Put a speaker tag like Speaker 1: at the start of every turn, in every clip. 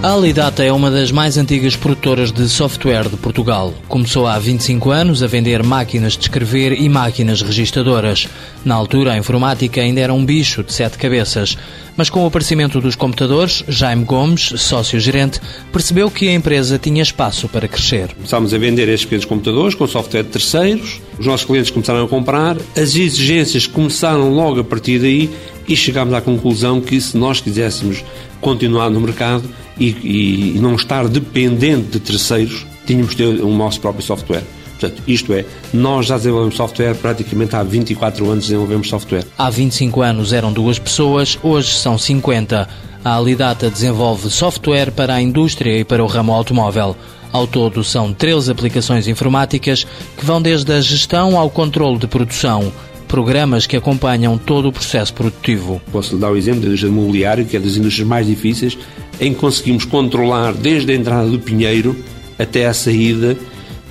Speaker 1: A Alidata é uma das mais antigas produtoras de software de Portugal. Começou há 25 anos a vender máquinas de escrever e máquinas registadoras. Na altura, a informática ainda era um bicho de sete cabeças. Mas com o aparecimento dos computadores, Jaime Gomes, sócio-gerente, percebeu que a empresa tinha espaço para crescer.
Speaker 2: Começámos a vender estes pequenos computadores com software de terceiros, os nossos clientes começaram a comprar, as exigências começaram logo a partir daí e chegámos à conclusão que se nós quiséssemos continuar no mercado e, e não estar dependente de terceiros, tínhamos de ter o nosso próprio software. Portanto, isto é, nós já desenvolvemos software praticamente há 24 anos desenvolvemos software.
Speaker 1: Há 25 anos eram duas pessoas, hoje são 50. A Alidata desenvolve software para a indústria e para o ramo automóvel. Ao todo, são 13 aplicações informáticas que vão desde a gestão ao controle de produção programas que acompanham todo o processo produtivo.
Speaker 2: Posso dar o exemplo da indústria imobiliária, que é das indústrias mais difíceis, em que conseguimos controlar desde a entrada do pinheiro até a saída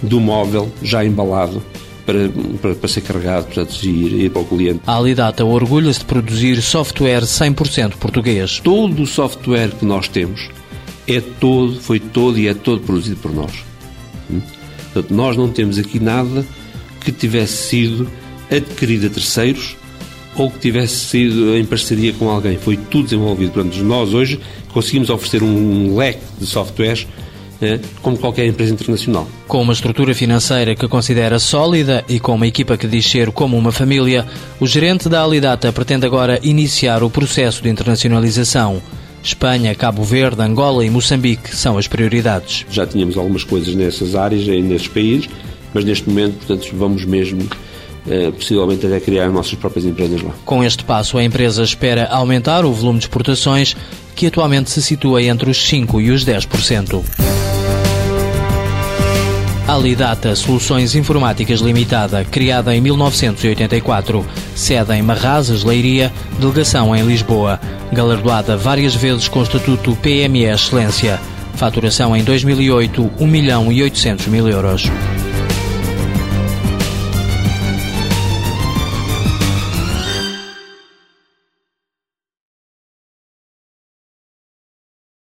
Speaker 2: do móvel já embalado para, para, para, ser carregado portanto, e ir, ir para o cliente.
Speaker 1: A Alidata orgulha-se de produzir software 100% português.
Speaker 2: Todo o software que nós temos é todo, foi todo e é todo produzido por nós. Hum? Portanto, nós não temos aqui nada que tivesse sido adquirido a terceiros ou que tivesse sido em parceria com alguém. Foi tudo desenvolvido. Portanto, nós hoje conseguimos oferecer um leque de softwares eh, como qualquer empresa internacional.
Speaker 1: Com uma estrutura financeira que considera sólida e com uma equipa que diz ser como uma família, o gerente da Alidata pretende agora iniciar o processo de internacionalização. Espanha, Cabo Verde, Angola e Moçambique são as prioridades.
Speaker 2: Já tínhamos algumas coisas nessas áreas, nesses países, mas neste momento, portanto, vamos mesmo possivelmente até criar nossas próprias empresas lá.
Speaker 1: Com este passo, a empresa espera aumentar o volume de exportações, que atualmente se situa entre os 5% e os 10%. Alidata Soluções Informáticas Limitada, criada em 1984, sede em Marrazes, Leiria, delegação em Lisboa, galardoada várias vezes com o estatuto PME Excelência, faturação em 2008 1 milhão e 800 mil euros.